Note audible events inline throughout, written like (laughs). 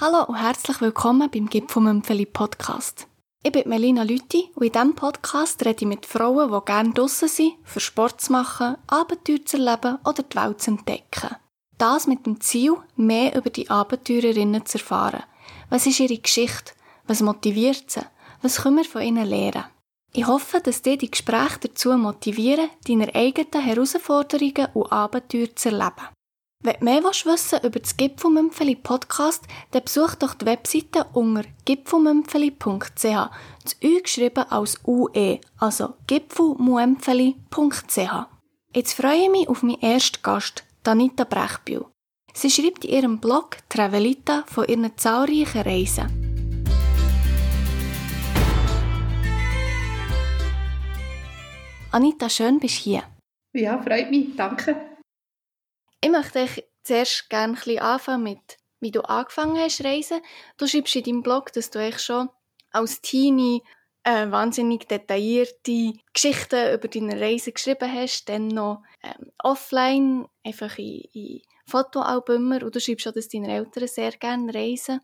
Hallo und herzlich willkommen beim Gipfelmümpfeli Podcast. Ich bin Melina Lütti und in diesem Podcast rede ich mit Frauen, die gerne draussen sind, für Sport zu machen, Abenteuer zu erleben oder die Welt zu entdecken. Das mit dem Ziel, mehr über die Abenteurerinnen zu erfahren. Was ist ihre Geschichte? Was motiviert sie? Was können wir von ihnen lernen? Ich hoffe, dass dir die Gespräche dazu motivieren, deine eigenen Herausforderungen und Abenteuer zu erleben. Wenn du mehr wissen über das Gipfelmümpfeli Podcast, dann besuch doch die Webseite unter gipfelmümpfeli.ch. Das Ü geschrieben als UE, also gipfelmuempfeli.ch. Jetzt freue ich mich auf meinen ersten Gast, Danita Brechbühl. Sie schreibt in ihrem Blog Travelita von ihren zahlreichen Reisen. Anita, schön bist du hier. Ja, freut mich, danke. Ich möchte dich zuerst gerne ein bisschen anfangen mit, wie du angefangen hast reisen. Du schreibst in deinem Blog, dass du eigentlich schon als Teenie äh, wahnsinnig detaillierte Geschichten über deine Reise geschrieben hast, dann noch ähm, offline, einfach in, in Fotoalbumen und du schreibst schon, dass deine Eltern sehr gerne reisen.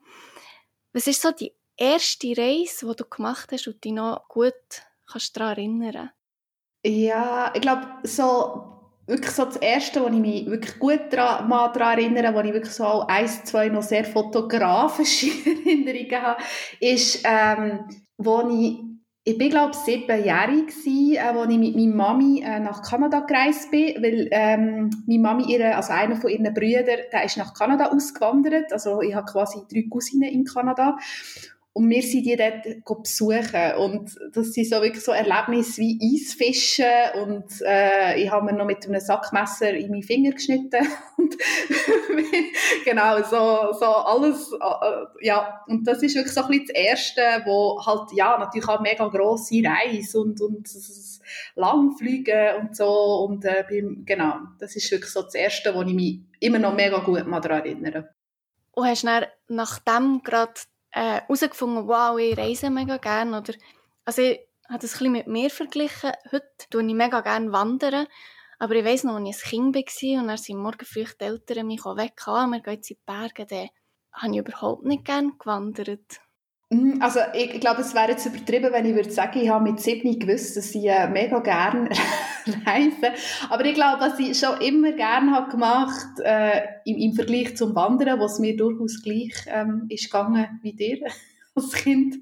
Was ist so die erste Reise, die du gemacht hast und dich noch gut kannst daran erinnern? Ja, ich glaube, so wirklich so das Erste, wo ich mich wirklich gut daran, mal daran erinnere, wo ich wirklich so auch eins, zwei noch sehr fotografische (laughs) Erinnerungen habe, ist, ähm, wo ich, ich bin glaube ich siebenjährig gsi, äh, wo ich mit meiner Mami äh, nach Kanada gereist bin, weil ähm, meine Mami, ihre, also einer von ihren Brüdern, der ist nach Kanada ausgewandert, also ich habe quasi drei Cousinen in Kanada und wir sind die dort besuchen. Und das sind so wirklich so Erlebnisse wie Eisfischen. Und äh, ich habe mir noch mit einem Sackmesser in meinen Finger geschnitten. (laughs) und (laughs) genau, so, so alles. Äh, ja, und das ist wirklich so ein bisschen das Erste, wo halt, ja, natürlich auch mega grosse Reise und, und Langflüge und so. Und äh, beim, genau, das ist wirklich so das Erste, wo ich mich immer noch mega gut mal daran erinnere. Und hast du dann nach dem gerade herausgefunden, äh, wow, ich reise mega gerne. Oder, also ich habe das ein bisschen mit mir verglichen. Heute tue ich mega gerne wandern. Aber ich weiss noch, als ich ein Kind war und dann sind morgen früh die Eltern mich weg, wir gehen jetzt in die Berge, dann habe ich überhaupt nicht gerne gewandert. Mhm, also ich, glaube, es wäre jetzt übertrieben, wenn ich würde sagen, ich habe mit sieben gewusst, dass ich äh, mega gerne (laughs) reise. Aber ich glaube, was ich schon immer gerne habe gemacht äh, im, im Vergleich zum Wandern, was mir durchaus gleich ähm, ist gegangen wie dir (laughs) als Kind,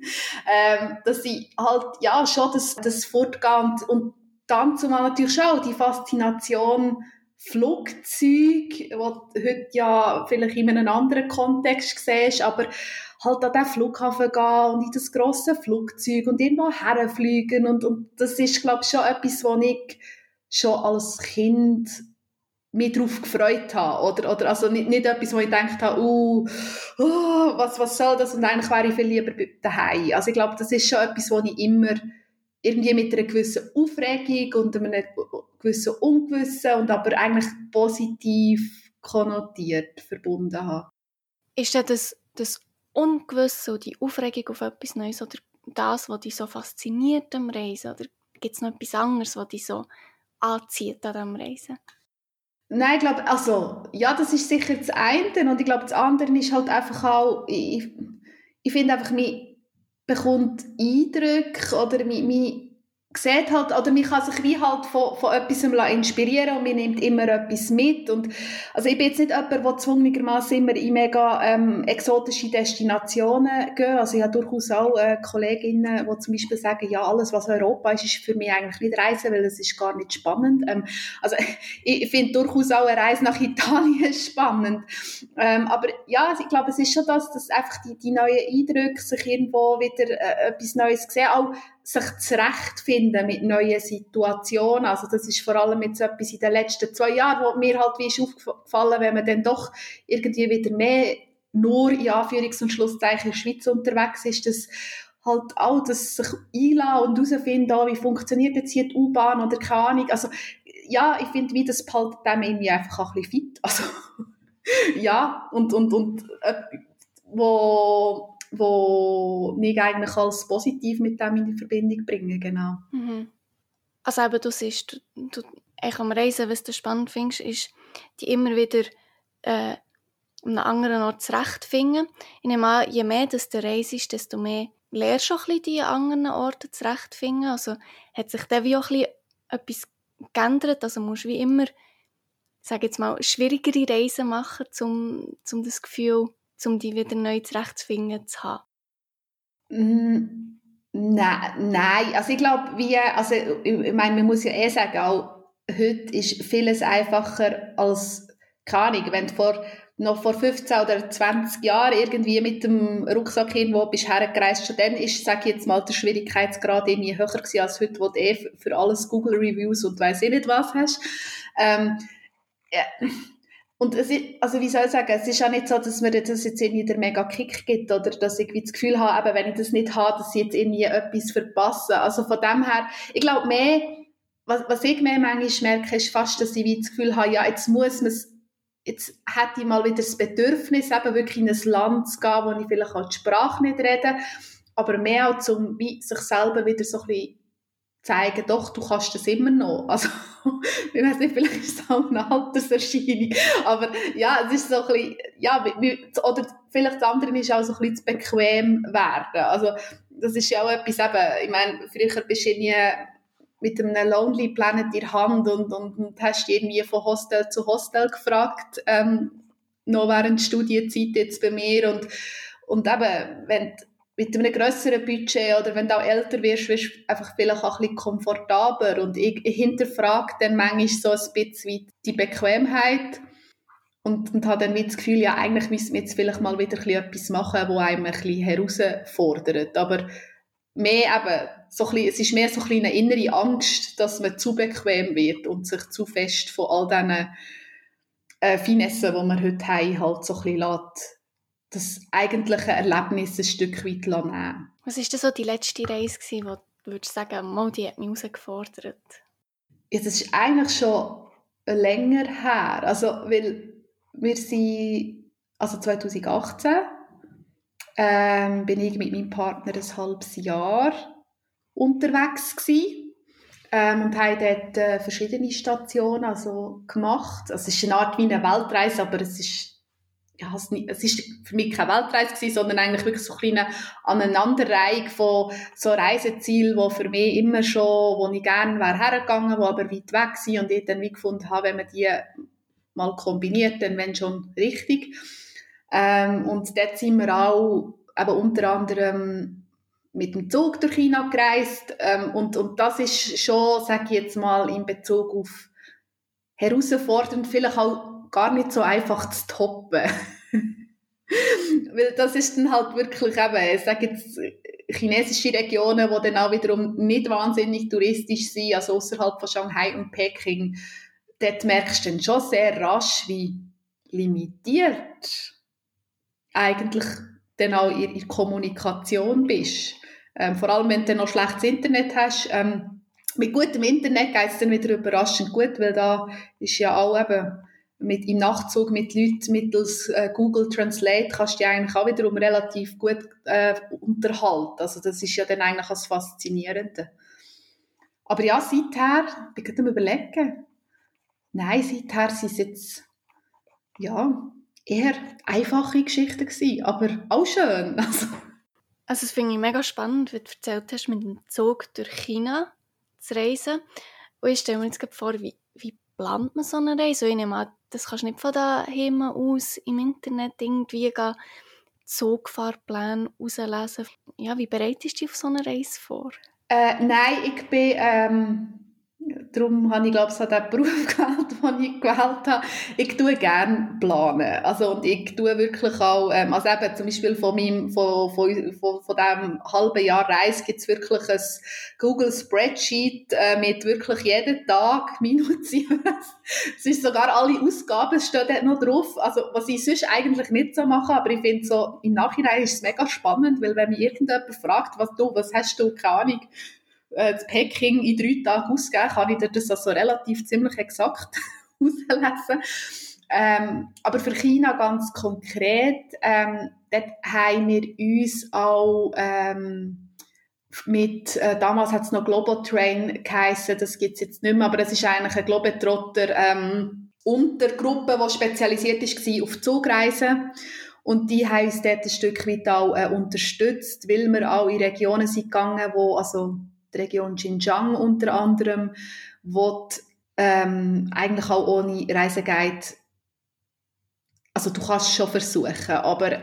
ähm, dass ich halt ja schon das, das Fortgehen und dann zumal natürlich schon die Faszination Flugzeug, was heute ja vielleicht in einem anderen Kontext siehst, aber halt an den Flughafen gehen und in das grosse Flugzeug und irgendwo herfliegen und, und das ist, glaube ich, schon etwas, wo ich schon als Kind mich darauf gefreut habe. Oder, oder also nicht, nicht etwas, wo ich gedacht habe, uh, uh, was, was soll das? Und eigentlich wäre ich viel lieber daheim. Also ich glaube, das ist schon etwas, wo ich immer irgendwie mit einer gewissen Aufregung und einem gewissen Ungewissen und aber eigentlich positiv konnotiert verbunden habe. Ist das, das Ungewisse und die Aufregung auf etwas Neues oder das, was dich so fasziniert am Reisen? Oder gibt es noch etwas anderes, was dich so anzieht an diesem Reisen? Nein, ich glaube, also, ja, das ist sicher das eine und ich glaube, das andere ist halt einfach auch, ich, ich finde einfach, man bekommt Eindrücke oder man, man sieht halt, oder man kann sich wie halt von, von etwas inspirieren und man nimmt immer etwas mit. Und, also ich bin jetzt nicht jemand, der zwungenermassen immer in mega ähm, exotische Destinationen geht. Also ich habe durchaus auch äh, Kolleginnen, die zum Beispiel sagen, ja, alles, was Europa ist, ist für mich eigentlich nicht Reisen, weil es ist gar nicht spannend. Ähm, also ich, (laughs) ich finde durchaus auch eine Reise nach Italien (laughs) spannend. Ähm, aber ja, also ich glaube, es ist schon das, dass einfach die, die neuen Eindrücke sich irgendwo wieder äh, etwas Neues sehen, auch sich zurechtfinden mit neuen Situationen. Also das ist vor allem jetzt etwas in den letzten zwei Jahren, wo mir halt wie ist aufgefallen, wenn man dann doch irgendwie wieder mehr nur in Anführungs- und Schlusszeichen in der Schweiz unterwegs ist, dass halt auch das sich einladen und herausfinden, oh, wie funktioniert jetzt hier die U-Bahn oder keine Ahnung. Also ja, ich finde, wie das behaltet dem irgendwie einfach ein bisschen fit. Also (laughs) ja, und, und, und äh, wo wo ich eigentlich als positiv mit dem in Verbindung bringen, genau. Mhm. Also eben, du siehst, du, du am Reisen, was du spannend findest, ist, die immer wieder äh, an einem anderen Ort zurechtfinden. Ich nehme an, je mehr dass du reist, desto mehr lernst du auch ein bisschen die anderen Orte zurechtfinden. Also hat sich dann wie auch ein etwas geändert. Also musst du wie immer, sage jetzt mal, schwierigere Reisen machen, um, um das Gefühl, um die wieder neu zurechtzufinden zu haben. Mm, nein, nein. Also ich glaube, wie, also ich meine, man muss ja eh sagen, auch heute ist vieles einfacher als keine Ahnung, wenn du vor, noch vor 15 oder 20 Jahren irgendwie mit dem Rucksack irgendwo bist hergereist, schon dann ist, sage ich jetzt mal, der Schwierigkeitsgrad irgendwie höher gewesen als heute, wo du eh für alles Google-Reviews und weiss ich nicht was hast. Ähm, ja. Und es ist, also wie soll ich sagen, es ist auch nicht so, dass mir das jetzt irgendwie der mega Kick gibt oder dass ich das Gefühl habe, eben, wenn ich das nicht habe, dass ich jetzt irgendwie etwas verpasse. Also von dem her, ich glaube mehr, was, was ich mehr manchmal merke, ist fast, dass ich wie das Gefühl habe, ja, jetzt muss man jetzt hätte ich mal wieder das Bedürfnis, eben wirklich in ein Land zu gehen, wo ich vielleicht auch die Sprache nicht rede, aber mehr auch um sich selber wieder so ein bisschen zeigen, doch, du kannst das immer noch. (laughs) Also, ich weiß nicht, vielleicht ist es auch eine Alterserscheinung, aber ja, es ist so ein bisschen, ja, oder vielleicht das andere ist auch so ein bisschen zu bequem werden. Also, das ist ja auch etwas eben, ich meine, früher bist du nie mit einem Lonely Planet in der Hand und, und, und hast irgendwie von Hostel zu Hostel gefragt, ähm, noch während Studienzeit jetzt bei mir und, und eben, wenn du mit einem grösseren Budget oder wenn du auch älter wirst, wirst du einfach vielleicht auch ein bisschen komfortabler. Und ich, hinterfrage dann manchmal so ein bisschen die Bequemheit und, und habe dann das Gefühl, ja, eigentlich müssen wir jetzt vielleicht mal wieder etwas machen, das einem ein bisschen herausfordert, aber mehr eben, so bisschen, es ist mehr so ein eine innere Angst, dass man zu bequem wird und sich zu fest von all diesen äh, Finessen, die wir heute haben, halt so ein bisschen lässt, das eigentliche Erlebnis ein Stück weit nehmen. Was war denn so die letzte Reise, gewesen, wo du würdest sagen, mal, die hat mich herausgefordert? Ja, das ist eigentlich schon länger her. Also, weil wir sind, also 2018 ähm, bin ich mit meinem Partner ein halbes Jahr unterwegs gewesen, ähm, und haben dort äh, verschiedene Stationen also gemacht. Also es ist eine Art wie eine Weltreise, aber es ist ja, es, ist für mich keine Weltreise gewesen, sondern eigentlich wirklich so eine kleine Aneinanderreihung von so Reisezielen, die für mich immer schon, wo ich gerne wäre hergegangen, wo aber weit weg sind und ich dann wie gefunden habe, wenn man die mal kombiniert, dann wenn schon richtig. Ähm, und dort sind wir auch eben unter anderem mit dem Zug durch China gereist. Ähm, und, und das ist schon, sage ich jetzt mal, in Bezug auf herausfordernd, vielleicht auch gar nicht so einfach zu toppen. (laughs) Weil das ist dann halt wirklich eben, ich sage jetzt, chinesische Regionen, die dann auch wiederum nicht wahnsinnig touristisch sind, also außerhalb von Shanghai und Peking, dort merkst du dann schon sehr rasch, wie limitiert eigentlich dann auch in, in Kommunikation bist. Ähm, vor allem, wenn du noch schlechtes Internet hast. Ähm, mit gutem Internet geht es dann wieder überraschend gut, weil da ist ja auch eben mit, im Nachtzug mit Leuten mittels äh, Google Translate kannst du dich eigentlich auch wiederum relativ gut äh, unterhalten. Also das ist ja dann eigentlich das Faszinierende. Aber ja, seither, ich gerade am überlegen, nein, seither sind es jetzt, ja, eher einfache Geschichten gewesen, aber auch schön. (laughs) Also, also das finde ich mega spannend, wie du erzählt hast, mit dem Zug durch China zu reisen. Und ich stelle mir jetzt vor, wie, wie plant man so eine Reise? ich nehme an, das kannst du nicht von daheim aus im Internet irgendwie gehen, Zugfahrpläne herauslesen. Ja, wie bereitest du dich auf so eine Reise vor? Äh, nein, ich bin... Ähm darum habe ich glaube ich so (laughs) den Beruf gewählt, den ich gewählt habe. Ich tue gerne planen. Also, und ich tue wirklich auch, ähm, also eben zum Beispiel von meinem, von, von, von, von diesem halben Jahr Reise gibt es wirklich ein Google Spreadsheet äh, mit wirklich jeden Tag (laughs) Minuten. es ist sogar alle Ausgaben stehen dort noch drauf. Also, was ich sonst eigentlich nicht so mache, aber ich finde so, im Nachhinein ist es mega spannend, weil wenn mich irgendjemand fragt, was du, was hast du, keine Ahnung, äh, das Peking in drei Tagen ausgeben, kann ich dir das also relativ ziemlich exakt (laughs) auslesen. Ähm, aber für China ganz konkret, ähm, dort haben wir uns auch ähm, mit, äh, damals hat es noch Globotrain geheissen, das gibt es jetzt nicht mehr, aber es ist eigentlich ein Globetrotter ähm, Untergruppe, die spezialisiert war auf Zugreisen. Und die haben uns dort ein Stück weit auch äh, unterstützt, weil wir auch in Regionen sind gegangen, wo, also die Region Xinjiang unter anderem, wo die, ähm, eigentlich auch ohne Reiseguide, also du kannst es schon versuchen, aber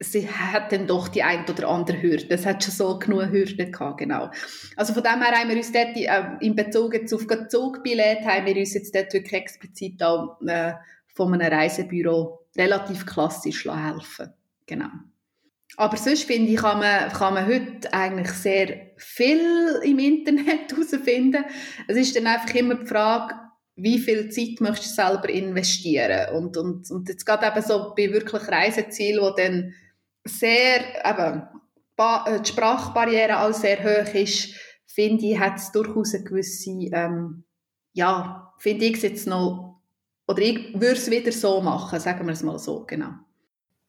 sie hat dann doch die ein oder andere Hürde. Es hat schon so genug Hürden gehabt, genau. Also von dem her haben wir uns dort, äh, in Bezug jetzt auf das Zugbillett, haben wir uns jetzt dort wirklich explizit auch äh, von einem Reisebüro relativ klassisch helfen Genau. Aber sonst finde ich, kann man, kann man heute eigentlich sehr viel im Internet (laughs) herausfinden. Es ist dann einfach immer die Frage, wie viel Zeit möchtest du selber investieren? Und, und, und jetzt gerade eben so bei wirklich Reisezielen, wo dann sehr, eben, äh, die Sprachbarriere auch sehr hoch ist, finde ich, hat es durchaus eine gewisse, ähm, ja, finde ich es jetzt noch oder ich würde es wieder so machen, sagen wir es mal so, genau.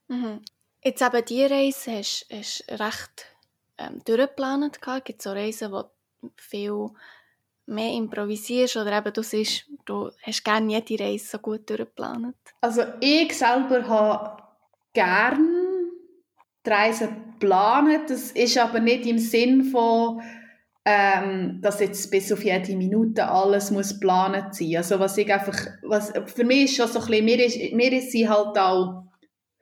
Mhm. Jetzt eben diese Reise hast du recht ähm, durchgeplant. Gibt so Reisen, wo du viel mehr improvisierst oder eben du siehst, du hast gerne jede Reise so gut durchgeplant? Also ich selber habe gerne die Reise geplant. Das ist aber nicht im Sinn von ähm, dass jetzt bis auf jede Minute alles muss geplant sein. Also was ich einfach, was, für mich ist schon so ein bisschen, mir ist, mir ist sie halt auch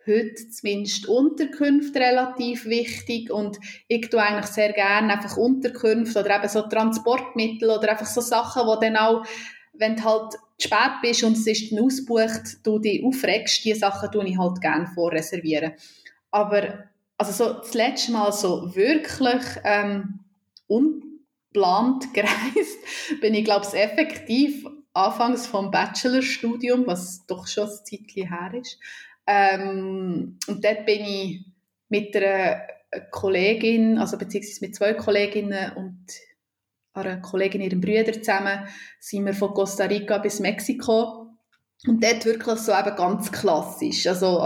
heute zumindest Unterkünfte relativ wichtig und ich tue eigentlich sehr gerne einfach Unterkünfte oder eben so Transportmittel oder einfach so Sachen, wo dann auch, wenn du halt spät bist und es ist dann ausgebucht, du dich aufregst, diese Sachen tue ich halt gerne vorreservieren. Aber also so das letzte Mal so wirklich ähm, un geplant (laughs) gereist, bin ich glaube ich effektiv anfangs vom Bachelorstudium, was doch schon ein Zeitchen her ist. Ähm, und dort bin ich mit einer Kollegin, also beziehungsweise mit zwei Kolleginnen und einer Kollegin ihrem Brüder zusammen, sind wir von Costa Rica bis Mexiko. Und dort wirklich so eben ganz klassisch, also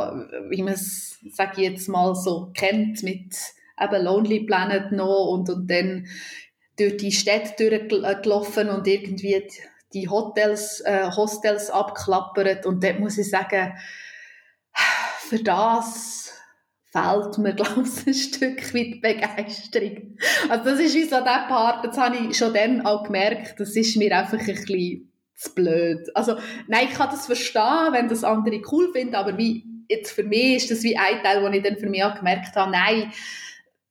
wie man es, sage ich jetzt mal, so kennt mit eben Lonely Planet noch und, und dann durch die Städte durchgelaufen und irgendwie die Hotels, äh, Hostels abklappert und dort muss ich sagen, für das fehlt mir, (laughs) glaube ich, ein Stück weit Begeisterung. Also das ist wie so der Part, das habe ich schon dann auch gemerkt, das ist mir einfach ein bisschen zu blöd. Also nein, ich kann das verstehen, wenn das andere cool finden, aber wie jetzt für mich ist das wie ein Teil, wo ich dann für mich auch gemerkt habe, nein,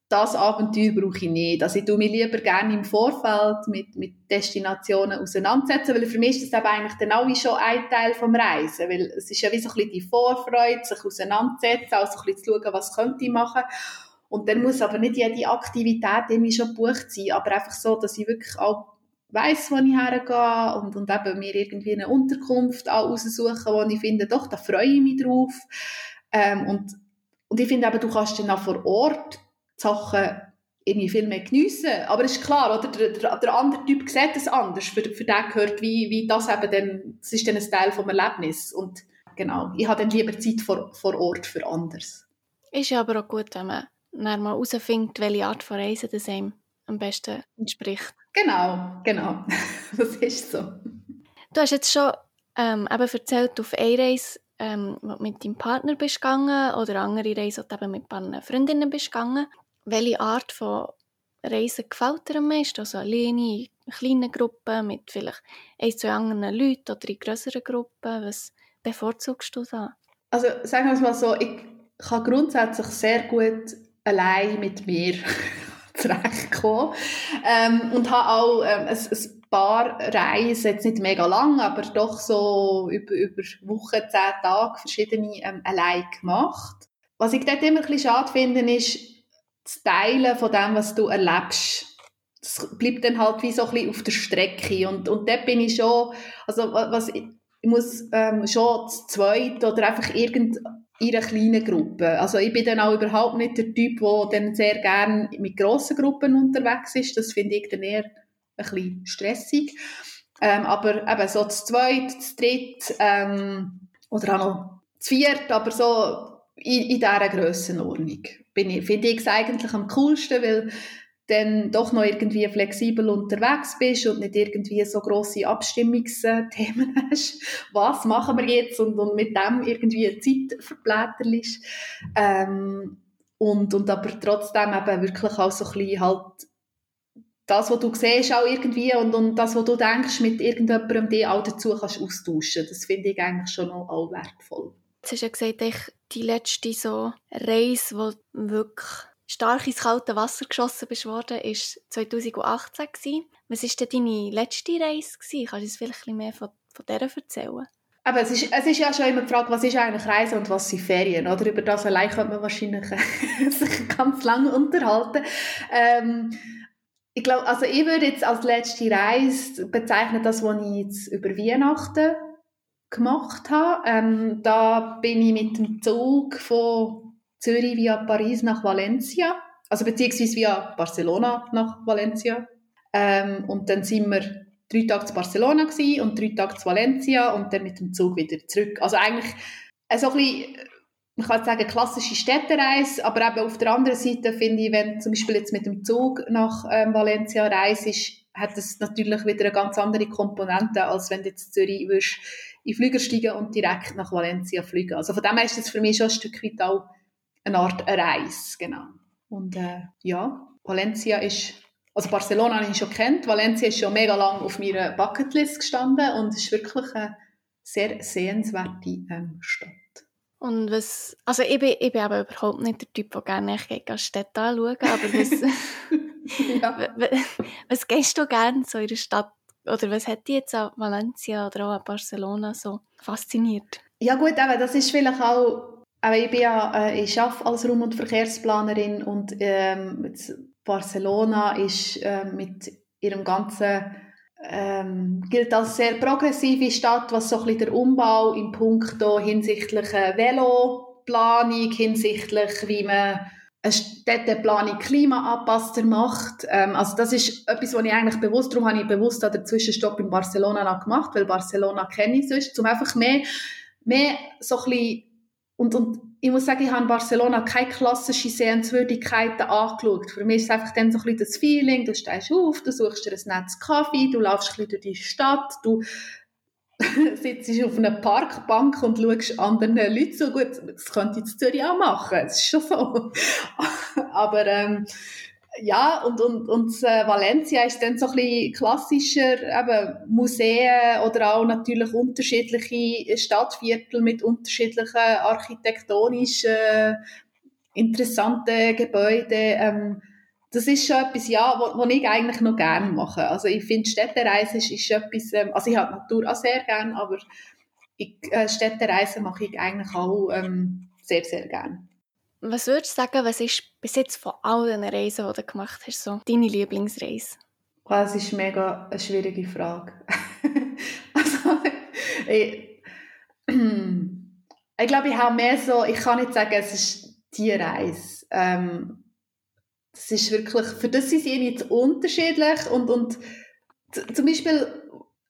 das Abenteuer brauche ich nicht. Also ich tue mich lieber gerne im Vorfeld mit, mit Destinationen auseinandersetzen, weil für mich ist das eigentlich dann auch schon ein Teil vom Reisen, weil es ist ja wie so ein bisschen die Vorfreude, sich auseinandersetzen, also ein bisschen zu schauen, was könnte ich machen. Und dann muss aber nicht jede Aktivität irgendwie schon gebucht sein, aber einfach so, dass ich wirklich auch weiss, wo ich hergehe und, und eben mir irgendwie eine Unterkunft auch raussuchen, wo ich finde, doch, da freue ich mich drauf. Ähm, und, und ich finde eben, du kannst dann auch vor Ort die Sachen irgendwie viel mehr geniessen. Aber es ist klar, oder? Der, der, der andere Typ sieht es anders. Für, für den gehört wie, wie das eben dann, das ist dann ein Teil vom Erlebnis. Und genau, ich habe dann lieber Zeit vor, vor Ort für anders. Ist ja aber auch gut, wenn man dann mal herausfindet, welche Art von Reise das einem am besten entspricht. Genau, genau. (laughs) das ist so. Du hast jetzt schon ähm, eben erzählt, auf eine Reise ähm, mit deinem Partner bist gegangen oder andere Reise, du eben mit ein paar Freundinnen bist gegangen welche Art von Reisen gefällt dir am meisten? Also alleine, in kleinen Gruppen, mit vielleicht ein, zwei anderen Leuten oder in größeren Gruppen? Was bevorzugst du da? Also sagen wir es mal so, ich kann grundsätzlich sehr gut allein mit mir (laughs) zurechtkommen ähm, und habe auch ähm, ein, ein paar Reisen, jetzt nicht mega lang, aber doch so über, über Wochen, zehn Tage verschiedene ähm, allein gemacht. Was ich dort immer ein bisschen schade finde, ist, das Teilen von dem, was du erlebst, das bleibt dann halt wie so ein bisschen auf der Strecke. Und, und dort bin ich schon, also was, ich muss ähm, schon zu zweit oder einfach irgend in einer kleinen Gruppe. Also ich bin dann auch überhaupt nicht der Typ, der dann sehr gerne mit grossen Gruppen unterwegs ist. Das finde ich dann eher ein bisschen stressig. Ähm, aber eben so zu zweit, zu dritt ähm, oder auch noch zu viert, aber so in, in dieser Grössenordnung finde ich es eigentlich am coolsten, weil dann doch noch irgendwie flexibel unterwegs bist und nicht irgendwie so große Abstimmungsthemen (laughs) hast. Was machen wir jetzt? Und, und mit dem irgendwie Zeit verblätterst. Ähm, und, und aber trotzdem eben wirklich auch so ein bisschen halt das, was du siehst, auch irgendwie und, und das, was du denkst, mit irgendjemandem die auch dazu kannst austauschen. Das finde ich eigentlich schon auch wertvoll. Jetzt hast gesagt, ich, die letzte so Reise, wo wirklich stark ins kalte Wasser geschossen bist worden, war 2018. Gewesen. Was war denn deine letzte Reise? Gewesen? Kannst du uns vielleicht mehr von, von dieser erzählen? Aber es ist, es ist ja schon immer die Frage, was ist eigentlich Reise und was sind Ferien, oder? Über das allein könnte man wahrscheinlich (laughs) sich ganz lange unterhalten. Ähm, ich glaube, also ich würde jetzt als letzte Reise bezeichnen, das, was ich jetzt über Weihnachten gemacht habe. Ähm, da bin ich mit dem Zug von Zürich via Paris nach Valencia, also beziehungsweise via Barcelona nach Valencia. Ähm, und dann sind wir drei Tage zu Barcelona gewesen und drei Tage zu Valencia und dann mit dem Zug wieder zurück. Also eigentlich äh, so ein bisschen, man kann sagen, klassische Städtereise, aber eben auf der anderen Seite finde ich, wenn zum Beispiel jetzt mit dem Zug nach ähm, Valencia reist, hat das natürlich wieder eine ganz andere Komponente, als wenn du jetzt Zürich würdest in Flüger steigen und direkt nach Valencia fliegen. Also von dem her ist das für mich schon ein Stück weit auch eine Art Reise, genau. Und äh, ja, Valencia ist also Barcelona habe ich schon kennt, Valencia ist schon mega lang auf meiner Bucketlist gestanden und es ist wirklich eine sehr sehenswerte ähm, Stadt. Und was, also ich bin, ich bin aber überhaupt nicht der Typ, der gerne Städte anschauen aber was, (laughs) ja. (laughs) was gehst du gerne so in der Stadt oder was hat dich jetzt an Valencia oder auch an Barcelona so fasziniert? Ja gut, aber das ist vielleicht auch, aber ich bin ja, äh, ich arbeite als Raum- und Verkehrsplanerin und ähm, Barcelona ist äh, mit ihrem ganzen ähm, gilt als sehr progressive Stadt, was so ein bisschen der Umbau im Punkt hinsichtlich Veloplanung, hinsichtlich wie man eine Städteplanung klimaanpasster macht. Ähm, also das ist etwas, was ich eigentlich bewusst, darum habe ich bewusst den Zwischenstopp in Barcelona gemacht, weil Barcelona kenne ich sonst, um einfach mehr, mehr so ein bisschen und, und ich muss sagen, ich habe in Barcelona keine klassischen Sehenswürdigkeiten angeschaut. Für mich ist es einfach dann so ein bisschen das Feeling, du stehst auf, du suchst dir ein nettes Kaffee, du laufst ein bisschen durch die Stadt, du (laughs) sitzt auf einer Parkbank und schaust anderen Leuten so gut. Das könnte ich in Zürich auch machen, das ist schon so. (laughs) Aber ähm, ja, und, und, und äh, Valencia ist dann so ein bisschen klassischer, eben Museen oder auch natürlich unterschiedliche Stadtviertel mit unterschiedlichen architektonischen interessanten Gebäuden. Ähm, das ist schon etwas, ja, was ich eigentlich noch gerne mache. Also ich finde, Städtereise ist, ist etwas, ähm, also ich habe Natur auch sehr gerne, aber ich, äh, Städtereise mache ich eigentlich auch ähm, sehr, sehr gerne. Was würdest du sagen, was ist bis jetzt von all den Reisen, die du gemacht hast, so deine Lieblingsreise? Das ist mega eine schwierige Frage. (laughs) also, ich, (clears throat) ich glaube, ich habe mehr so, ich kann nicht sagen, es ist die Reise. Ähm, das ist wirklich, für das sind sie nicht unterschiedlich und, und zum Beispiel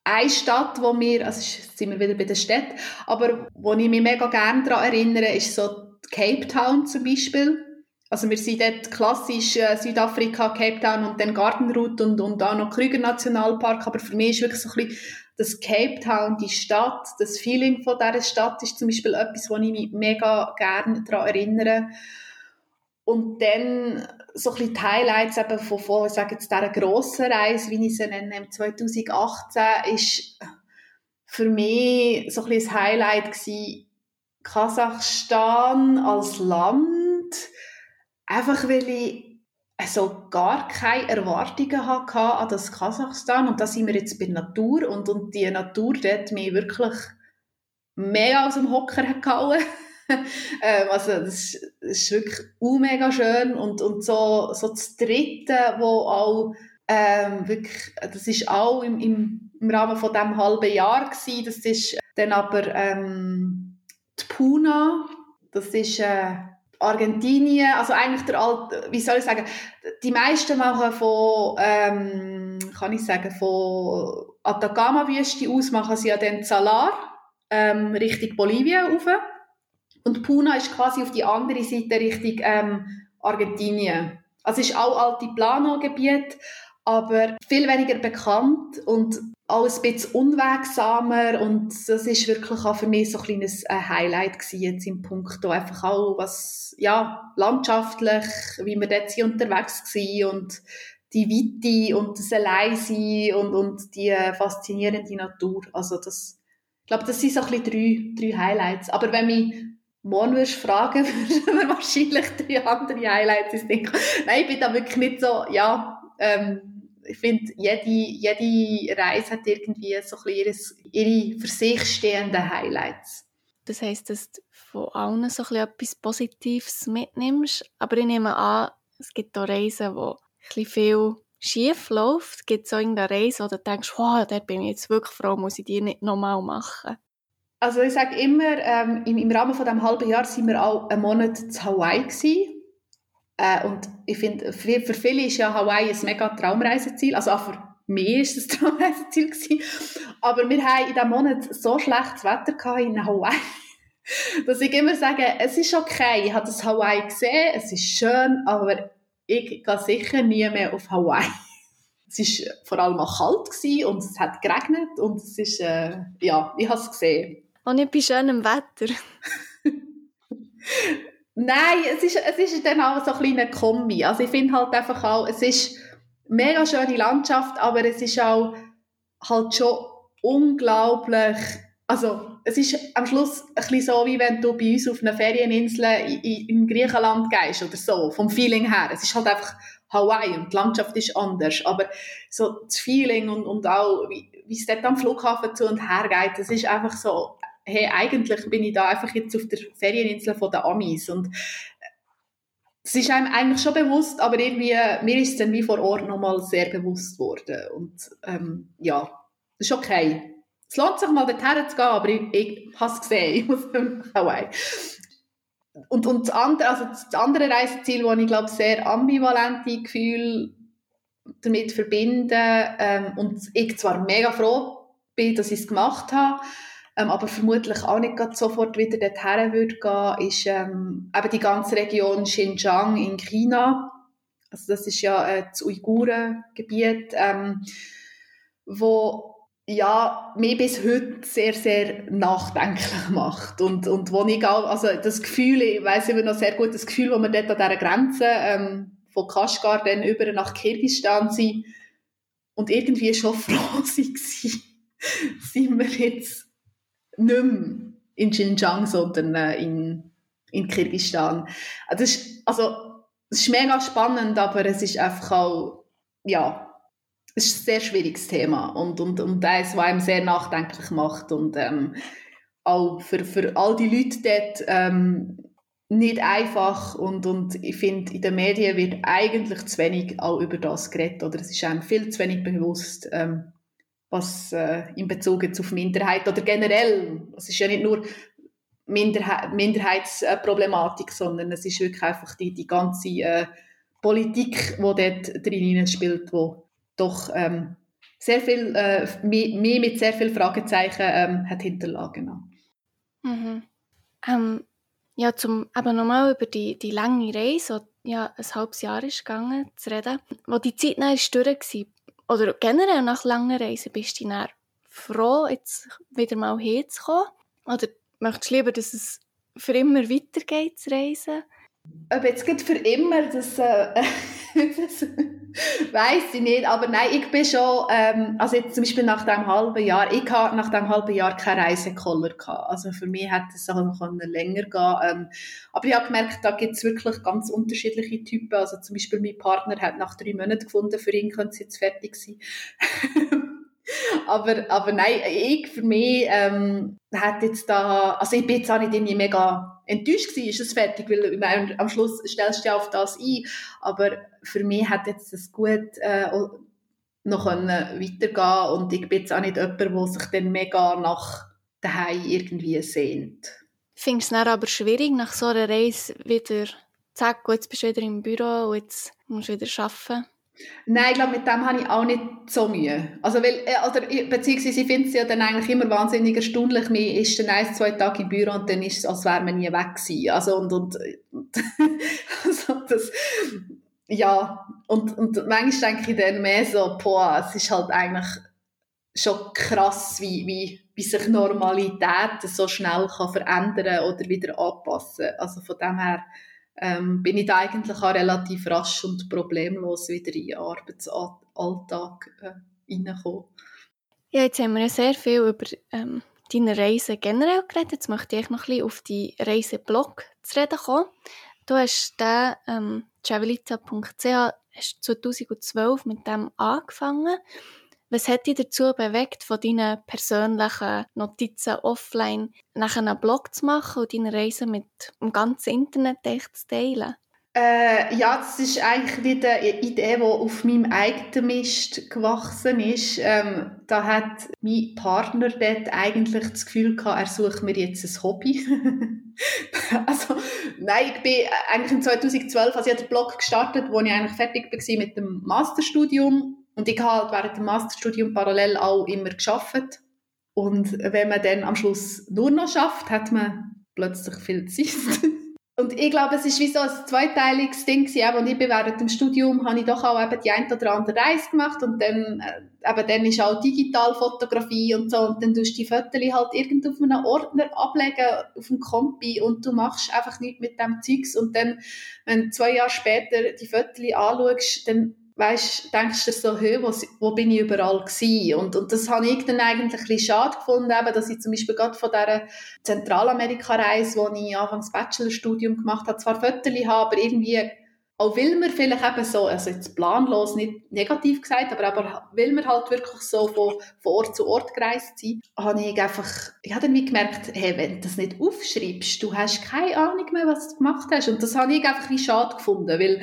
eine Stadt, wo wir, also sind wir wieder bei der Stadt, aber wo ich mich mega gerne daran erinnere, ist so Cape Town zum Beispiel. Also wir sind dort klassisch äh, Südafrika, Cape Town und dann Gartenroute und, und auch noch Krüger Nationalpark. Aber für mich ist wirklich so ein bisschen das Cape Town, die Stadt, das Feeling von dieser Stadt ist zum Beispiel etwas, wo ich mich mega gerne daran erinnere. Und dann so ein bisschen die Highlights eben von, von ich sage jetzt, dieser grossen Reise, wie ich sie nenne, 2018, ist für mich so ein bisschen das Highlight gewesen, Kasachstan als Land, einfach weil ich also gar keine Erwartungen hatte an das Kasachstan. Und da sind wir jetzt bei Natur. Und, und die Natur dort mich wirklich mega aus dem Hocker gehauen. (laughs) ähm, also das, ist wirklich mega schön und, und so, so das Dritte, wo auch ähm, wirklich, das ist auch im, im, im Rahmen von dem halben Jahr gewesen, das ist dann aber ähm, die Puna, das ist äh, Argentinien, also eigentlich der alte, wie soll ich sagen, die meisten machen von, ähm, kann ich sagen, von Atacama-Wüste aus machen sie ja den Salar, ähm, Richtung Bolivien rauf. Und Puna ist quasi auf die andere Seite Richtung ähm, Argentinien. Also es ist auch alte Plano-Gebiet, aber viel weniger bekannt und auch ein bisschen unwegsamer. Und das ist wirklich auch für mich so ein kleines äh, Highlight gewesen jetzt im Punkt einfach auch was ja landschaftlich wie wir dort unterwegs waren und die Weite und das Alleinsein und, und die äh, faszinierende Natur. Also das ich glaube das sind so ein bisschen drei, drei Highlights. Aber wenn mich morgen würdest fragen (laughs) würde wahrscheinlich drei andere Highlights ist nein ich bin da wirklich nicht so ja ähm, ich finde, jede, jede Reise hat irgendwie so ein ihre für sich stehenden Highlights. Das heisst, dass du von allen so etwas Positives mitnimmst. Aber ich nehme an, es gibt auch Reisen, wo ein viel schief läuft. Gibt es auch irgendeine Reise, wo du denkst, wow, da bin ich jetzt wirklich froh, muss ich die nicht nochmal machen? Also ich sage immer, ähm, im, im Rahmen von diesem halben Jahr waren wir auch einen Monat zu Hawaii. Äh, und ich finde, für, für viele ist ja Hawaii ein mega Traumreiseziel. Also auch für mich war es ein (laughs) Traumreiseziel. Gewesen. Aber wir haben in diesem Monat so schlechtes Wetter in Hawaii, (laughs) dass ich immer sage, es ist okay, ich habe das Hawaii gesehen, es ist schön, aber ich gehe sicher nie mehr auf Hawaii. (laughs) Es war vor allem auch kalt und es hat geregnet und es ist, äh, ja, ich habe es gesehen. Und ich bin schön im Wetter. (laughs) Nein, es ist, es ist dann auch so ein kleiner Kombi. Also ich finde halt einfach auch, es ist mega schöne Landschaft, aber es ist auch halt schon unglaublich, also es ist am Schluss ein bisschen so, wie wenn du bei uns auf einer Ferieninsel in, in, in Griechenland gehst oder so, vom Feeling her. Es ist halt einfach Hawaii und die Landschaft ist anders, aber so das Feeling und, und auch, wie, wie es dort am Flughafen zu und her geht, das ist einfach so hey, eigentlich bin ich da einfach jetzt auf der Ferieninsel von der Amis und es ist einem eigentlich schon bewusst, aber irgendwie, mir ist es dann wie vor Ort nochmal sehr bewusst worden und ähm, ja, das ist okay. Es lohnt sich mal dorthin zu gehen, aber ich, ich habe es gesehen, ich muss Hawaii. Und, und das, andere, also das andere Reiseziel, wo ich glaube sehr ambivalente Gefühle damit verbinde ähm, und ich zwar mega froh bin, dass ich es gemacht habe, ähm, aber vermutlich auch nicht sofort wieder dorthin würde gehen, ist ähm, eben die ganze Region Xinjiang in China. Also das ist ja äh, das Uigurengebiet, ähm, wo ja, mich bis heute sehr, sehr nachdenklich (laughs) macht. Und, und wo ich auch, also das Gefühl, ich weiss immer noch sehr gut, das Gefühl, wo wir dort an dieser Grenze ähm, von Kaschgar dann über nach Kirgisistan sind und irgendwie schon (laughs) froh (laughs) waren, sind wir jetzt nicht mehr in Xinjiang, sondern äh, in, in Kirgisistan. Also, das ist, also, es ist mega spannend, aber es ist einfach auch, ja, es ist ein sehr schwieriges Thema und, und, und das, was einem sehr nachdenklich macht und ähm, auch für, für all die Leute dort ähm, nicht einfach und, und ich finde, in den Medien wird eigentlich zu wenig auch über das geredet oder es ist einem viel zu wenig bewusst, ähm, was äh, in Bezug jetzt auf Minderheit oder generell, es ist ja nicht nur Minderheit, Minderheitsproblematik, sondern es ist wirklich einfach die, die ganze äh, Politik, die dort drin spielt, wo doch ähm, sehr viel, äh, mir mit sehr vielen Fragezeichen ähm, hat hinterlagen. Mhm. Ähm, ja, zum eben nochmal über die, die lange Reise, die ja ein halbes Jahr ist gegangen, zu reden, wo die Zeit dann ist durch war, oder generell nach langen Reisen bist du dann froh, jetzt wieder mal herzukommen? Oder möchtest du lieber, dass es für immer weitergeht zu reisen? Ob jetzt geht für immer, das, äh, (laughs) das weiß ich nicht. Aber nein, ich bin schon, ähm, also jetzt zum Beispiel nach dem halben Jahr, ich hatte nach dem halben Jahr keine Reisekoller gehabt. Also für mich hätte es auch länger gehen ähm, Aber ich habe gemerkt, da gibt es wirklich ganz unterschiedliche Typen. Also zum Beispiel mein Partner hat nach drei Monaten gefunden, für ihn könnte es jetzt fertig sein. (laughs) aber, aber nein, ich für mich ähm, hat jetzt da, also ich bin jetzt auch nicht irgendwie mega enttäuscht gewesen, ist es fertig, weil ich meine, am Schluss stellst du ja auf das ein, aber für mich hat jetzt das gut äh, noch weitergehen und ich bin jetzt auch nicht jemand, der sich dann mega nach daheim irgendwie sehnt. Findest du es aber schwierig, nach so einer Reise wieder, zack, jetzt bist du wieder im Büro und jetzt musst du wieder arbeiten? Nein, ich glaube, mit dem habe ich auch nicht so Mühe. Also, weil, äh, oder, beziehungsweise ich finde es ja dann eigentlich immer wahnsinnig erstaunlich. Man ist dann ein, zwei Tage im Büro und dann ist es, als wäre man nie weg gewesen. Also, und, und, (laughs) also das, ja, und, und manchmal denke ich dann mehr so, boah, es ist halt eigentlich schon krass, wie, wie, wie sich Normalität so schnell kann verändern oder wieder anpassen. Also von dem her ähm, bin ich da eigentlich auch relativ rasch und problemlos wieder in den Arbeitsalltag äh. Ja, jetzt haben wir ja sehr viel über ähm, deine Reise generell geredet. Jetzt möchte ich noch ein bisschen auf die Reiseblog zu reden kommen. Du hast den ähm, travelita.ch 2012 mit dem angefangen. Was hat dich dazu bewegt, von deinen persönlichen Notizen offline nach einem Blog zu machen und deine Reise mit dem ganzen Internet zu teilen? Äh, ja, das ist eigentlich wieder eine Idee, die auf meinem eigenen Mist gewachsen ist. Ähm, da hat mein Partner dort eigentlich das Gefühl gehabt, er sucht mir jetzt ein Hobby. (laughs) also, nein, ich bin eigentlich in 2012, also ich den Blog gestartet, wo ich eigentlich fertig war mit dem Masterstudium. Und ich habe halt während dem Masterstudium parallel auch immer geschafft. Und wenn man dann am Schluss nur noch schafft, hat man plötzlich viel Zeit. (laughs) Und ich glaube, es ist wie so ein zweiteiliges Ding gewesen. Und ich bin während dem Studium, habe ich doch auch eben die ein oder andere Reise gemacht und dann, äh, eben dann ist auch Digitalfotografie und so und dann tust du die Fotos halt irgendwo auf einem Ordner ablegen, auf dem Kompi und du machst einfach nichts mit dem Zeugs und dann, wenn du zwei Jahre später die Fotos anschaust, dann weißt, denkst du so, hey, wo, wo bin ich überall gewesen? Und, und das habe ich dann eigentlich ein bisschen schade gefunden, eben, dass ich zum Beispiel gerade von dieser Zentralamerika-Reise, wo ich anfangs Bachelorstudium gemacht habe, zwar Fotos habe, aber irgendwie, auch will man vielleicht eben so, also jetzt planlos, nicht negativ gesagt, aber, aber will man halt wirklich so von, von Ort zu Ort gereist sein, habe ich einfach, ich habe dann gemerkt, hey, wenn du das nicht aufschreibst, du hast keine Ahnung mehr, was du gemacht hast. Und das habe ich einfach wie schade gefunden, weil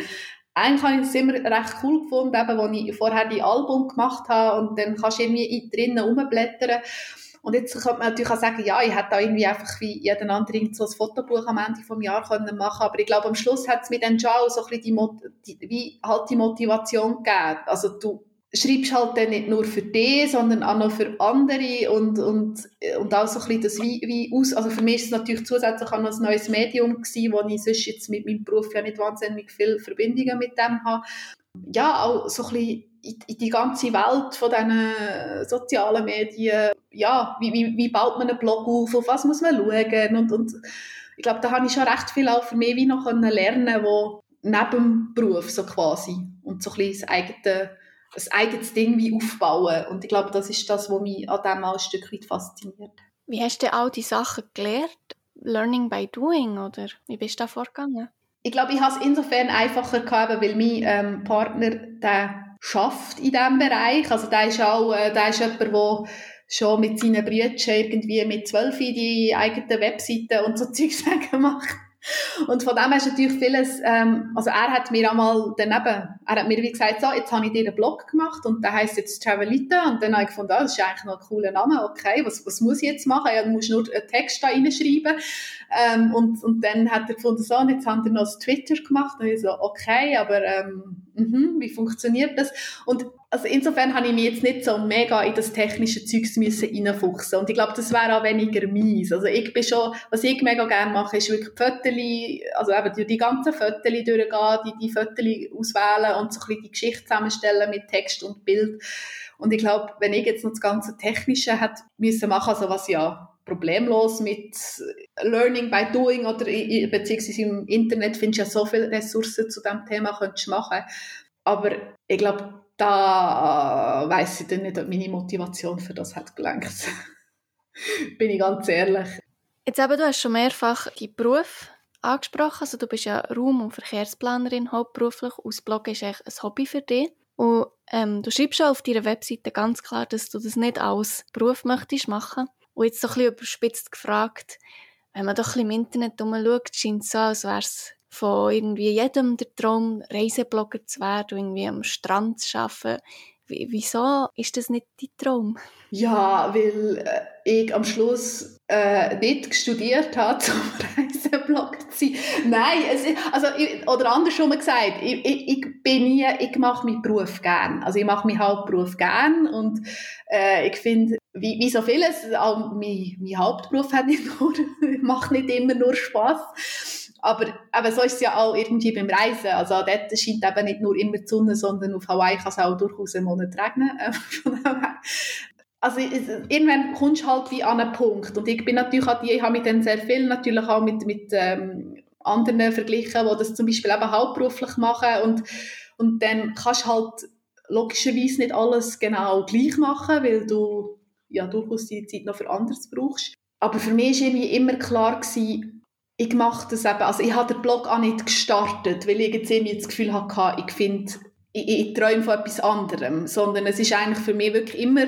eigentlich habe ich es immer recht cool gefunden, eben, als ich vorher die Album gemacht habe und dann kannst du irgendwie drinnen rumblättern. Und jetzt könnte man natürlich auch sagen, ja, ich hätte da irgendwie einfach wie jeden anderen so ein Fotobuch am Ende des Jahres können machen aber ich glaube, am Schluss hat es mir dann schon so ein bisschen die, die, wie halt die Motivation gegeben. Also du schreibst halt dann nicht nur für dich, sondern auch noch für andere und, und, und auch so ein bisschen das wie, wie aus, also für mich ist es natürlich zusätzlich auch noch ein neues Medium gewesen, wo ich sonst jetzt mit meinem Beruf ja nicht wahnsinnig viele Verbindungen mit dem habe. Ja, auch so ein bisschen in die ganze Welt von diesen sozialen Medien, ja, wie, wie, wie baut man einen Blog auf, auf was muss man schauen und, und ich glaube, da habe ich schon recht viel auch für mich wie noch lernen wo neben dem Beruf so quasi und so ein bisschen das eigene ein eigenes Ding wie aufbauen. Und ich glaube, das ist das, was mich an dem auch ein Stück weit fasziniert. Wie hast du all diese Sachen gelernt? Learning by doing, oder wie bist du da vorgegangen? Ich glaube, ich habe es insofern einfacher gehabt, weil mein ähm, Partner, der schafft in diesem Bereich. Also der ist auch, äh, der ist jemand, der schon mit seinen Brüdern irgendwie mit zwölf die eigenen Webseiten und so (laughs) Zeugs gemacht. Und von dem her ist natürlich vieles, ähm, also er hat mir einmal daneben, er hat mir wie gesagt, so, jetzt habe ich dir einen Blog gemacht und der heißt jetzt Travelita und dann habe ich gefunden, oh, das ist eigentlich noch ein cooler Name, okay, was, was muss ich jetzt machen? Ja, du musst nur einen Text da reinschreiben. Ähm, und, und dann hat er gefunden, so, und jetzt haben wir noch das Twitter gemacht und ich so, okay, aber ähm, mh, wie funktioniert das? Und also insofern habe ich mich jetzt nicht so mega in das technische Zeugs müssen und ich glaube, das wäre auch weniger mies. Also ich bin schon, was ich mega gerne mache, ist wirklich Fotos, also eben die, die ganzen Fotos durchgehen, die, die Fotos auswählen und so ein bisschen die Geschichte zusammenstellen mit Text und Bild. Und ich glaube, wenn ich jetzt noch das ganze Technische hätte müssen machen, also was ja problemlos mit Learning by Doing oder beziehungsweise im Internet findest du ja so viele Ressourcen zu dem Thema könntest machen. Aber ich glaube, da weiß ich dann nicht, ob meine Motivation für das hat gelangt. (laughs) Bin ich ganz ehrlich. Jetzt eben, du hast schon mehrfach deinen Beruf angesprochen. Also du bist ja Raum- und Verkehrsplanerin hauptberuflich. Ausbloggen ist eigentlich ein Hobby für dich. Und ähm, du schreibst schon auf deiner Webseite ganz klar, dass du das nicht als Beruf möchtest machen. Und jetzt so ein bisschen überspitzt gefragt, wenn man doch ein bisschen im Internet umschaut, scheint es so, als wäre es von irgendwie jedem der Traum, Reiseblogger zu werden, irgendwie am Strand zu arbeiten. Wieso ist das nicht dein Traum? Ja, weil äh, ich am Schluss äh, nicht studiert habe, (laughs) um Reiseblogger sein. Nein, es also, ich, oder andersrum gesagt, ich, ich, ich bin nie, ich mache meinen Beruf gern. Also ich mache meinen Hauptberuf gern und äh, ich finde, wie, wie so vieles, auch mein, mein Hauptberuf hat nicht nur, (laughs) macht nicht immer nur Spaß Aber eben, so ist es ja auch irgendwie beim Reisen. Also dort scheint eben nicht nur immer die Sonne, sondern auf Hawaii kann es auch durchaus einen Monat regnen. (laughs) also irgendwann kommst du halt wie an einen Punkt. Und ich bin natürlich auch die, ich habe mich dann sehr viel natürlich auch mit, mit ähm, anderen verglichen, die das zum Beispiel eben hauptberuflich machen und, und dann kannst du halt logischerweise nicht alles genau gleich machen, weil du ja durchaus die Zeit noch für anderes brauchst. Aber für mich war irgendwie immer klar, gewesen, ich mache das eben, also ich habe den Blog auch nicht gestartet, weil ich jetzt irgendwie das Gefühl hatte, ich finde, ich, ich träume von etwas anderem, sondern es ist eigentlich für mich wirklich immer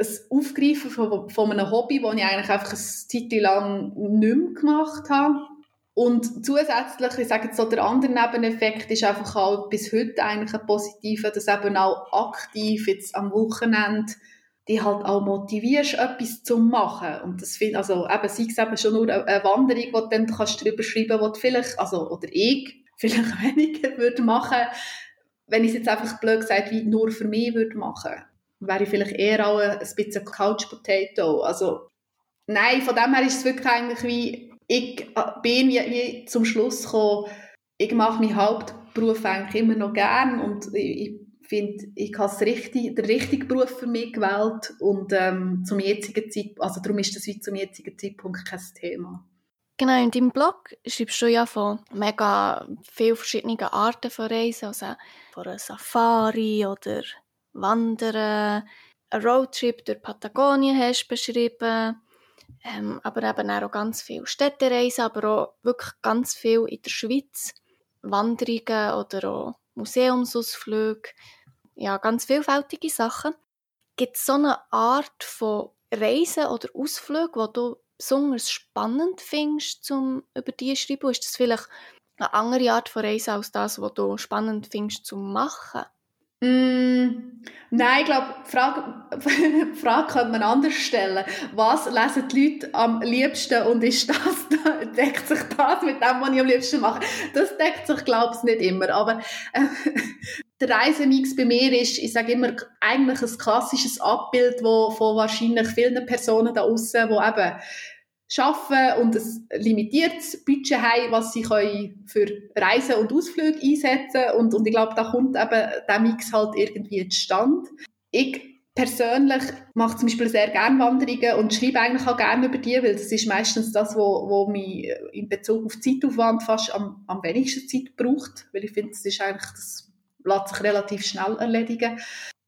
ein Aufgreifen von, von einem Hobby, das ich eigentlich einfach eine Zeit lang nicht mehr gemacht habe und zusätzlich, ich sage jetzt so, der andere Nebeneffekt ist einfach auch bis heute eigentlich ein positiver, dass eben auch aktiv jetzt am Wochenende die halt auch motivierst, etwas zu machen. Und das finde also eben, sei es eben schon nur eine Wanderung, die du dann kannst drüber schreiben kannst, vielleicht, also, oder ich, (laughs) vielleicht weniger würde machen, wenn ich es jetzt einfach blöd gesagt wie nur für mich würde machen. Wäre ich vielleicht eher auch ein bisschen Couch Potato. Also, nein, von dem her ist es wirklich eigentlich wie, ich äh, bin wie, wie zum Schluss gekommen, ich mache meinen Hauptberuf eigentlich immer noch gern und ich, ich finde, ich habe richtig, den richtigen Beruf für mich gewählt und ähm, zum jetzigen Zeitpunkt, also darum ist das wie zum jetzigen Zeitpunkt kein Thema. Genau, in deinem Blog schreibst du ja von mega vielen verschiedenen Arten von Reisen, also von einer Safari oder Wandern, einen Roadtrip durch Patagonien hast beschrieben, ähm, aber eben auch ganz viele Städtereisen, aber auch wirklich ganz viel in der Schweiz. Wanderungen oder auch Museumsausflüge. Ja, ganz vielfältige Sachen. Gibt es so eine Art von Reisen oder Ausflügen, die du besonders spannend findest, um über die zu schreiben? Ist das vielleicht eine andere Art von Reise als das, was du spannend findest zu machen? Mm, nein, ich glaube, die Frage, (laughs) Frage könnte man anders stellen. Was lesen die Leute am liebsten und ist das, (laughs) deckt sich das mit dem, was ich am liebsten mache? Das deckt sich, glaube ich, nicht immer. Aber äh, (laughs) der Reisemix bei mir ist, ich sage immer, eigentlich ein klassisches Abbild wo, von wahrscheinlich vielen Personen da außen, die eben arbeiten und ein limitiertes Budget haben, was sie können für Reisen und Ausflüge einsetzen. Und, und ich glaube, da kommt eben der Mix halt irgendwie zustande. Ich persönlich mache zum Beispiel sehr gerne Wanderungen und schreibe eigentlich auch gerne über die, weil das ist meistens das, wo, wo mich in Bezug auf Zeitaufwand fast am, am wenigsten Zeit braucht, weil ich finde, das ist eigentlich, das lässt sich relativ schnell erledigen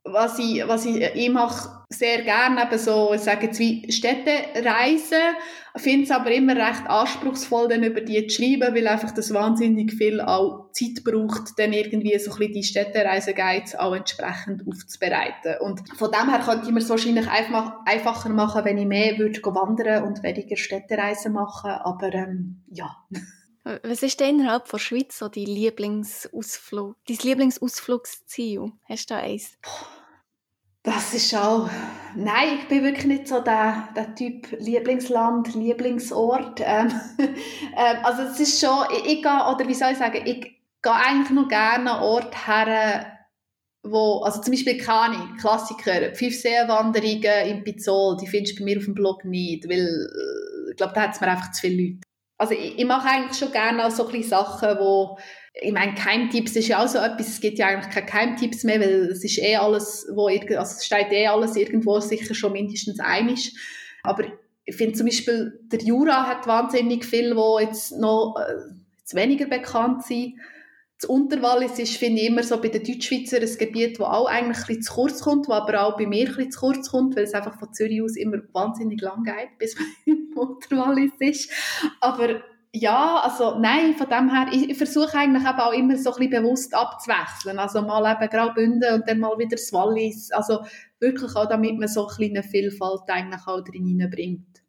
was ich, was ich, ich mache sehr gerne eben so, ich sage jetzt wie Städtereisen, finde es aber immer recht anspruchsvoll, dann über die zu schreiben, weil einfach das wahnsinnig viel auch Zeit braucht, dann irgendwie so ein bisschen die Städtereisen-Guides auch entsprechend aufzubereiten. Und von dem her könnte ich mir es wahrscheinlich einfach, einfacher machen, wenn ich mehr würde wandern und weniger Städtereisen machen, aber ähm, ja. (laughs) Was ist denn innerhalb der Schweiz so dein Lieblingsausflug, dein Lieblingsausflugsziel? Hast du da eins? Das ist auch... Nein, ich bin wirklich nicht so der, der Typ Lieblingsland, Lieblingsort. Ähm, (laughs) ähm, also es ist schon... Ich, ich gehe, oder wie soll ich sagen, ich gehe eigentlich noch gerne an Ort her, wo, also zum Beispiel keine Klassiker, fünf Seewanderungen in Pizzol, die findest du bei mir auf dem Blog nicht, weil äh, ich glaube, da hat es mir einfach zu viele Leute. Also ich, ich mache eigentlich schon gerne auch so kleine Sachen, wo ich meine, Keimtipps ist ja auch so etwas, es gibt ja eigentlich keine Keimtipps mehr, weil es ist eh alles, wo, also es steht eh alles irgendwo sicher schon mindestens einig. Aber ich finde zum Beispiel, der Jura hat wahnsinnig viel, wo jetzt noch äh, jetzt weniger bekannt sind. Das Unterwallis ist, finde ich, immer so bei den Deutschschweizer ein Gebiet, das auch eigentlich ein bisschen zu kurz kommt, wo aber auch bei mir ein bisschen zu kurz kommt, weil es einfach von Zürich aus immer wahnsinnig lang geht, (laughs) bis man im Unterwallis ist. Aber ja, also nein, von dem her, ich, ich versuche eigentlich eben auch immer so ein bisschen bewusst abzuwechseln. Also mal eben Graubünden und dann mal wieder das Wallis. Also wirklich auch, damit man so eine kleine Vielfalt eigentlich auch drin hineinbringt.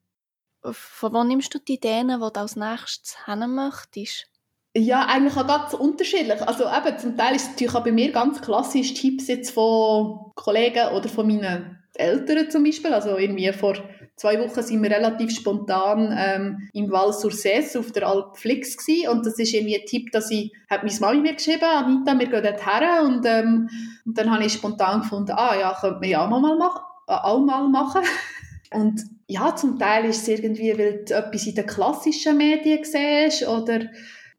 Von wo nimmst du die Ideen, die du als nächstes haben möchtest? Ja, eigentlich auch ganz unterschiedlich. Also eben, zum Teil ist es natürlich auch bei mir ganz klassisch Tipps jetzt von Kollegen oder von meinen Eltern zum Beispiel. Also irgendwie vor zwei Wochen sind wir relativ spontan ähm, im Val sur Cesse auf der Alp Flix gewesen. und das ist irgendwie ein Tipp, dass ich, hat meine Mami mir geschrieben, Anita, wir gehen dort her und, ähm, und dann habe ich spontan gefunden, ah ja, könnte man ja auch mal machen, äh, auch mal machen. (laughs) und ja, zum Teil ist es irgendwie, weil du etwas in den klassischen Medien siehst oder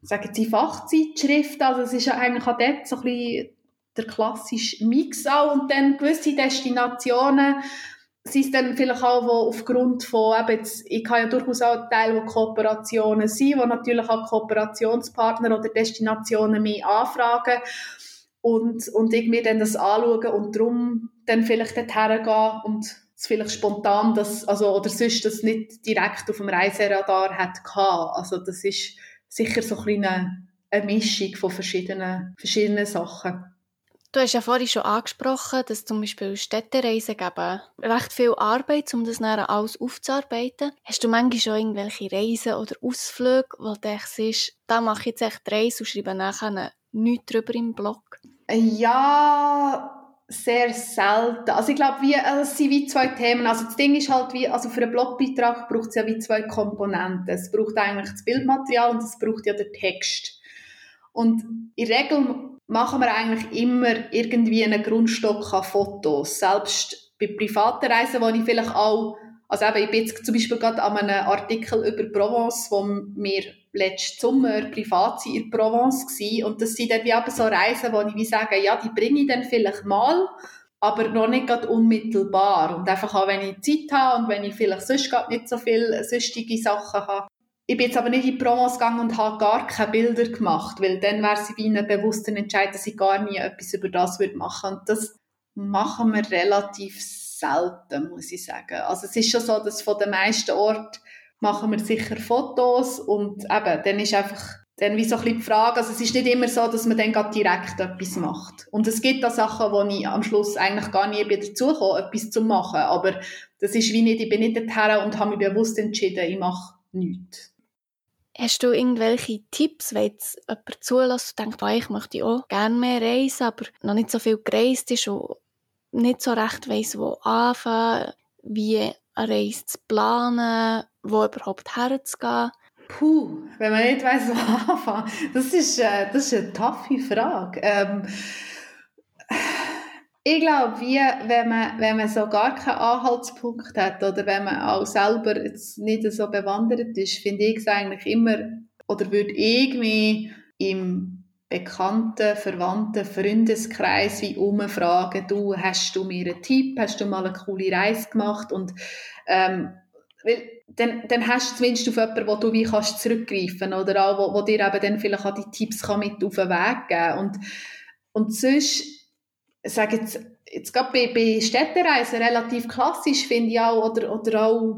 sagen sie Fachzeitschrift, also es ist ja eigentlich auch dort so ein bisschen der klassische Mix auch und dann gewisse Destinationen sind es dann vielleicht auch, wo aufgrund von, eben jetzt, ich kann ja durchaus auch Teil, wo Kooperationen sind, wo natürlich auch Kooperationspartner oder Destinationen mich anfragen und, und ich mir dann das anschauen und darum dann vielleicht dorthin gehen und es vielleicht spontan das, also, oder sonst das nicht direkt auf dem Reiseradar hat gehabt. Also das ist sicher so ein eine, eine Mischung von verschiedenen, verschiedenen Sachen. Du hast ja vorhin schon angesprochen, dass zum Beispiel Städtereisen geben recht viel Arbeit, um das nachher alles aufzuarbeiten. Hast du manchmal schon irgendwelche Reisen oder Ausflüge, wo du denkst, da mache ich jetzt echt Reise und schreibe nachher nichts drüber im Blog? Ja, sehr selten. Also ich glaube, wie, also es sind wie zwei Themen. Also das Ding ist halt wie, also für einen Blogbeitrag braucht es ja wie zwei Komponenten. Es braucht eigentlich das Bildmaterial und es braucht ja den Text. Und in der Regel machen wir eigentlich immer irgendwie einen Grundstock an Fotos. Selbst bei privaten Reisen, wo ich vielleicht auch, also eben, ich bin jetzt zum Beispiel gerade an einem Artikel über Provence, wo wir letzten Sommer privat in Provence waren. Und das sind dann wie eben so Reisen, wo ich wie sage, ja, die bringe ich dann vielleicht mal, aber noch nicht gerade unmittelbar. Und einfach auch, wenn ich Zeit habe und wenn ich vielleicht sonst gerade nicht so viele sonstige Sachen habe, ich bin jetzt aber nicht in Promos gegangen und habe gar keine Bilder gemacht, weil dann wäre es wie ein bewusster Entscheid, dass ich gar nie etwas über das würde machen. Und das machen wir relativ selten, muss ich sagen. Also es ist schon so, dass von den meisten Orten machen wir sicher Fotos und eben, dann ist einfach dann wie so ein die Frage, also es ist nicht immer so, dass man dann direkt etwas macht. Und es gibt da Sachen, wo ich am Schluss eigentlich gar nie dazu komme, etwas zu machen, aber das ist wie nicht, ich bin nicht dorthin und habe mich bewusst entschieden, ich mache nichts. Hast du irgendwelche Tipps, wenn jetzt jemand zulässt und denkt, oh, ich möchte auch gerne mehr reisen, aber noch nicht so viel gereist ist und nicht so recht weiss, wo anfangen, wie eine Reise zu planen, wo überhaupt herzugehen? Puh, wenn man nicht weiss, wo (laughs) anfangen, das ist, äh, das ist eine taffe Frage. Ähm, ich glaube, wie, wenn man, wenn man so gar keinen Anhaltspunkt hat oder wenn man auch selber jetzt nicht so bewandert ist, finde ich es eigentlich immer, oder würde ich mich im bekannten, verwandten Freundeskreis wie umfragen, du, hast du mir einen Tipp, hast du mal eine coole Reise gemacht? Und ähm, weil dann, dann hast du zumindest auf jemanden, wo du wie kannst zurückgreifen oder? Auch, wo, wo dir eben dann vielleicht auch die Tipps kann mit auf den Weg geben und, und sonst sage jetzt, jetzt gerade bei, bei Städtereisen relativ klassisch finde ich auch, oder, oder auch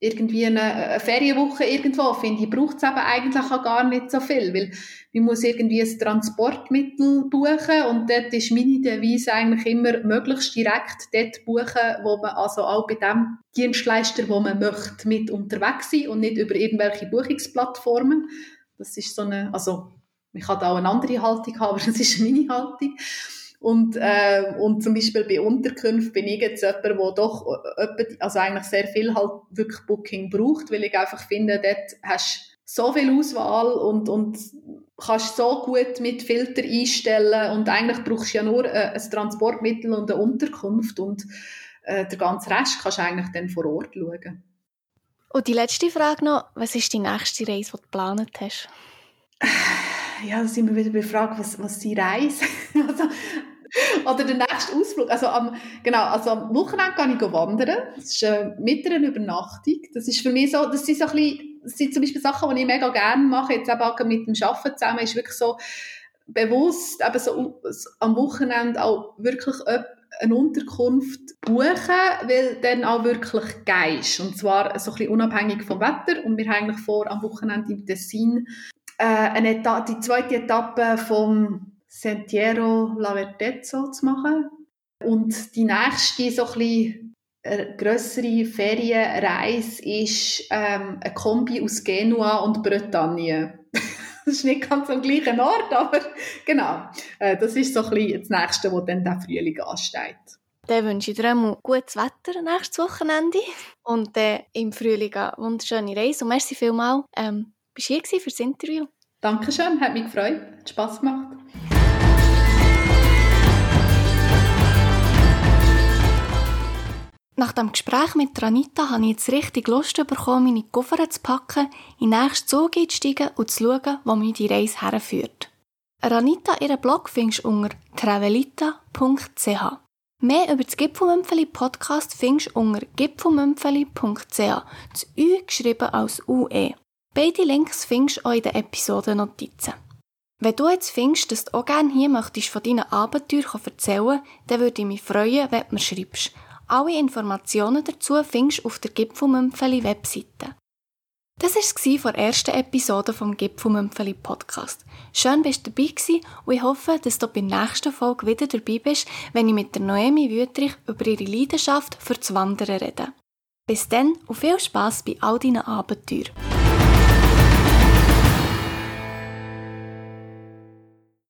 irgendwie eine, eine Ferienwoche irgendwo, finde ich, braucht es eben eigentlich auch gar nicht so viel, weil man muss irgendwie ein Transportmittel buchen und dort ist meine Devise eigentlich immer möglichst direkt dort buchen, wo man also auch bei dem Dienstleister, wo man möchte, mit unterwegs sein und nicht über irgendwelche Buchungsplattformen. Das ist so eine, also ich kann da auch eine andere Haltung haben, (laughs) aber das ist meine Haltung. Und, äh, und zum Beispiel bei Unterkünften bin ich jetzt jemand, der doch also eigentlich sehr viel halt wirklich Booking braucht, weil ich einfach finde, dort hast du so viel Auswahl und, und kannst so gut mit Filter einstellen und eigentlich brauchst du ja nur äh, ein Transportmittel und eine Unterkunft und äh, der ganze Rest kannst du eigentlich dann vor Ort schauen. Und die letzte Frage noch, was ist die nächste Reise, die du geplant hast? (sighs) Ja, da sind wir wieder bei der Frage, was, was die Reise? (laughs) also, Oder der nächste Ausflug. Also am, genau, also am Wochenende kann ich wandern. Das ist äh, mit einer Übernachtung. Das ist für mich so, das sind so ein bisschen, das sind zum Beispiel Sachen, die ich mega gerne mache. Jetzt eben auch mit dem Arbeiten zusammen ist wirklich so bewusst, eben so am Wochenende auch wirklich eine Unterkunft buchen, weil dann auch wirklich geil ist. Und zwar so ein bisschen unabhängig vom Wetter. Und wir haben eigentlich vor, am Wochenende im Tessin äh, eine die zweite Etappe vom Sentiero Lavertezzo zu machen. Und die nächste so ein bisschen äh, grössere Ferienreise ist ähm, ein Kombi aus Genua und Bretagne. (laughs) das ist nicht ganz am gleichen Ort, aber (laughs) genau. Äh, das ist so ein bisschen das Nächste, was dann der Frühling ansteht. Dann wünsche ich dir einmal gutes Wetter nächstes Wochenende und dann im Frühling eine wunderschöne Reise. Und merci vielmals, ähm, bist du hier für das Interview. Dankeschön, hat mich gefreut, hat Spass gemacht. Nach dem Gespräch mit Ranita habe ich jetzt richtig Lust bekommen, meine Koffer zu packen, in den nächsten Zug einzusteigen und zu schauen, wo mich die Reise herführt. Ranita, ihren Blog findest du unter travelita.ch. Mehr über das Gipfelmümpfeli Podcast findest du unter gipfelmümpfeli.ch. Das Ü geschrieben als UE. Beide Links findest du auch in den Episodennotizen. Wenn du jetzt findest, dass du auch gerne hier möchtest von deinen Abenteuern erzählen dann würde ich mich freuen, wenn du mir schreibst. Alle Informationen dazu findest du auf der Gipfelmümpfeli Webseite. Das war von der ersten Episode vom Gipfelmümpfeli Podcast. Schön, dass du dabei warst und ich hoffe, dass du bei der nächsten Folge wieder dabei bist, wenn ich mit der Noemi Wüttrich über ihre Leidenschaft für das Wandern rede. Bis dann und viel Spass bei all deinen Abenteuern.